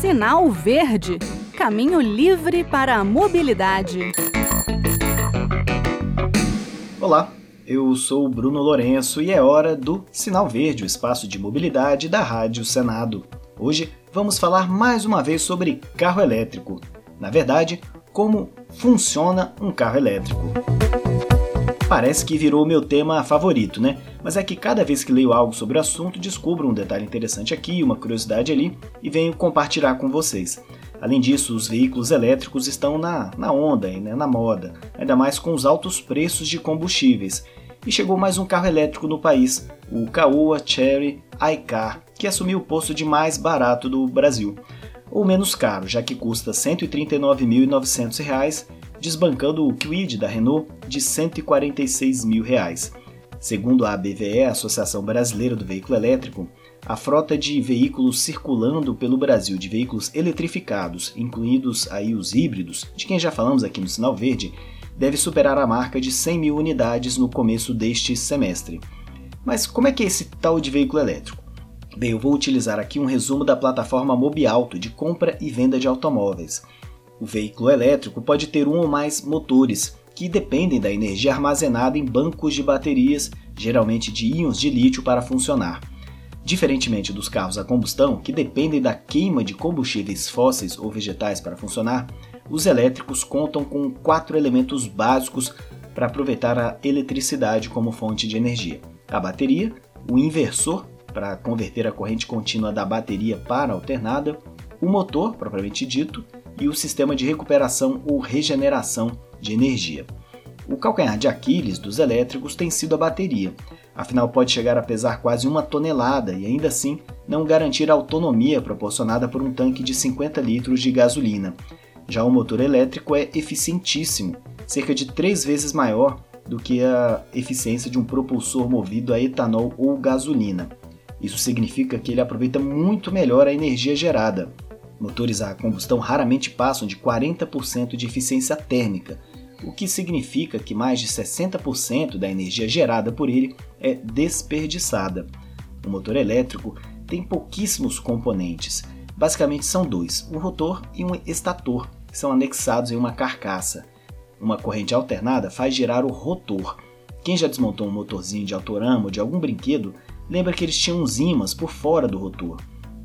Sinal Verde Caminho livre para a mobilidade. Olá, eu sou Bruno Lourenço e é hora do Sinal Verde, o espaço de mobilidade da Rádio Senado. Hoje vamos falar mais uma vez sobre carro elétrico. Na verdade, como funciona um carro elétrico. Parece que virou meu tema favorito, né? Mas é que cada vez que leio algo sobre o assunto, descubro um detalhe interessante aqui, uma curiosidade ali e venho compartilhar com vocês. Além disso, os veículos elétricos estão na, na onda, né, na moda, ainda mais com os altos preços de combustíveis. E chegou mais um carro elétrico no país, o Caoa Cherry iCar, que assumiu o posto de mais barato do Brasil. Ou menos caro, já que custa R$ 139.900 desbancando o Kwid da Renault de 146 mil reais. Segundo a ABVE, Associação Brasileira do Veículo Elétrico, a frota de veículos circulando pelo Brasil de veículos eletrificados, incluídos aí os híbridos, de quem já falamos aqui no Sinal Verde, deve superar a marca de 100 mil unidades no começo deste semestre. Mas como é que é esse tal de veículo elétrico? Bem, eu vou utilizar aqui um resumo da plataforma Mobialto de compra e venda de automóveis. O veículo elétrico pode ter um ou mais motores, que dependem da energia armazenada em bancos de baterias, geralmente de íons de lítio, para funcionar. Diferentemente dos carros a combustão, que dependem da queima de combustíveis fósseis ou vegetais para funcionar, os elétricos contam com quatro elementos básicos para aproveitar a eletricidade como fonte de energia: a bateria, o inversor, para converter a corrente contínua da bateria para alternada, o motor, propriamente dito, e o sistema de recuperação ou regeneração de energia. O calcanhar de Aquiles dos elétricos tem sido a bateria, afinal pode chegar a pesar quase uma tonelada e ainda assim não garantir a autonomia proporcionada por um tanque de 50 litros de gasolina. Já o motor elétrico é eficientíssimo, cerca de três vezes maior do que a eficiência de um propulsor movido a etanol ou gasolina. Isso significa que ele aproveita muito melhor a energia gerada, Motores a combustão raramente passam de 40% de eficiência térmica, o que significa que mais de 60% da energia gerada por ele é desperdiçada. O motor elétrico tem pouquíssimos componentes. Basicamente são dois, um rotor e um estator, que são anexados em uma carcaça. Uma corrente alternada faz girar o rotor. Quem já desmontou um motorzinho de autorama ou de algum brinquedo lembra que eles tinham uns ímãs por fora do rotor.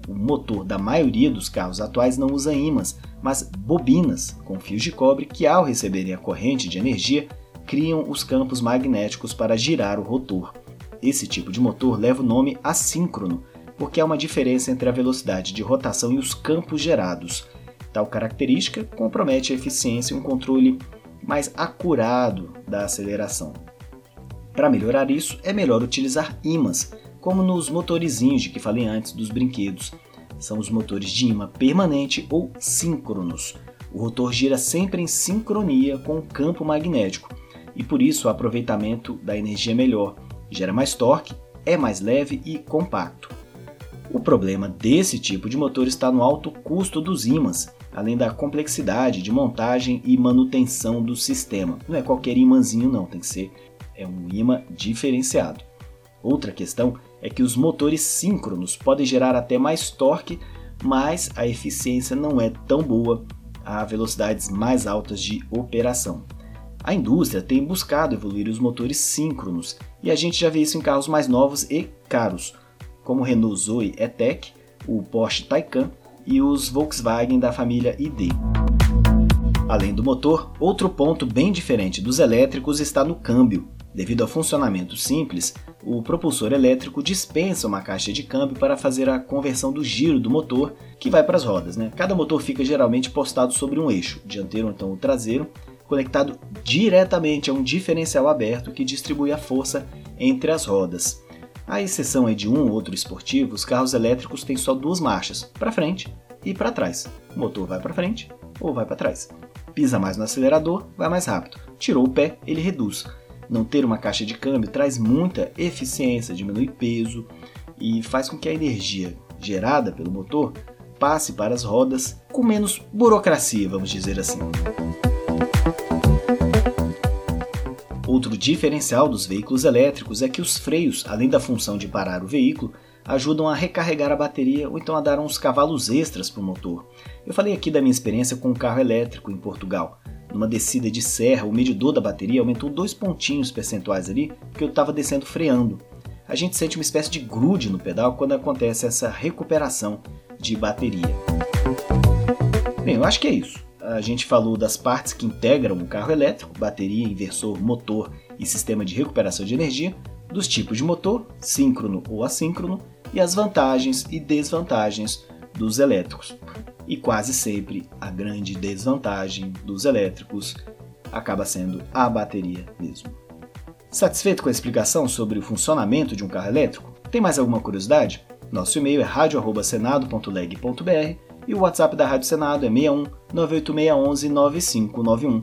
O motor da maioria dos carros atuais não usa ímãs, mas bobinas com fios de cobre que, ao receberem a corrente de energia, criam os campos magnéticos para girar o rotor. Esse tipo de motor leva o nome assíncrono, porque há uma diferença entre a velocidade de rotação e os campos gerados. Tal característica compromete a eficiência e um controle mais acurado da aceleração. Para melhorar isso, é melhor utilizar ímãs, como nos motorizinhos de que falei antes dos brinquedos. São os motores de imã permanente ou síncronos. O rotor gira sempre em sincronia com o campo magnético e por isso o aproveitamento da energia é melhor, gera mais torque, é mais leve e compacto. O problema desse tipo de motor está no alto custo dos ímãs, além da complexidade de montagem e manutenção do sistema. Não é qualquer imãzinho não, tem que ser é um imã diferenciado. Outra questão é que os motores síncronos podem gerar até mais torque, mas a eficiência não é tão boa a velocidades mais altas de operação. A indústria tem buscado evoluir os motores síncronos e a gente já vê isso em carros mais novos e caros, como o Renault Zoe E-Tech, o Porsche Taycan e os Volkswagen da família ID. Além do motor, outro ponto bem diferente dos elétricos está no câmbio. Devido ao funcionamento simples, o propulsor elétrico dispensa uma caixa de câmbio para fazer a conversão do giro do motor que vai para as rodas. Né? Cada motor fica geralmente postado sobre um eixo, dianteiro ou então o traseiro, conectado diretamente a um diferencial aberto que distribui a força entre as rodas. À exceção de um ou outro esportivo, os carros elétricos têm só duas marchas, para frente e para trás. O motor vai para frente ou vai para trás. Pisa mais no acelerador, vai mais rápido. Tirou o pé, ele reduz. Não ter uma caixa de câmbio traz muita eficiência, diminui peso e faz com que a energia gerada pelo motor passe para as rodas com menos burocracia, vamos dizer assim. Outro diferencial dos veículos elétricos é que os freios, além da função de parar o veículo, ajudam a recarregar a bateria ou então a dar uns cavalos extras para o motor. Eu falei aqui da minha experiência com um carro elétrico em Portugal. Numa descida de serra, o medidor da bateria aumentou dois pontinhos percentuais ali, porque eu estava descendo freando. A gente sente uma espécie de grude no pedal quando acontece essa recuperação de bateria. Bem, eu acho que é isso. A gente falou das partes que integram o carro elétrico, bateria, inversor, motor e sistema de recuperação de energia, dos tipos de motor, síncrono ou assíncrono, e as vantagens e desvantagens dos elétricos. E quase sempre a grande desvantagem dos elétricos acaba sendo a bateria mesmo. Satisfeito com a explicação sobre o funcionamento de um carro elétrico? Tem mais alguma curiosidade? Nosso e-mail é radio@senado.leg.br e o WhatsApp da Rádio Senado é 61 98611 9591.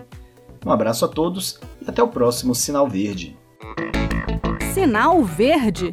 Um abraço a todos e até o próximo Sinal Verde. Sinal Verde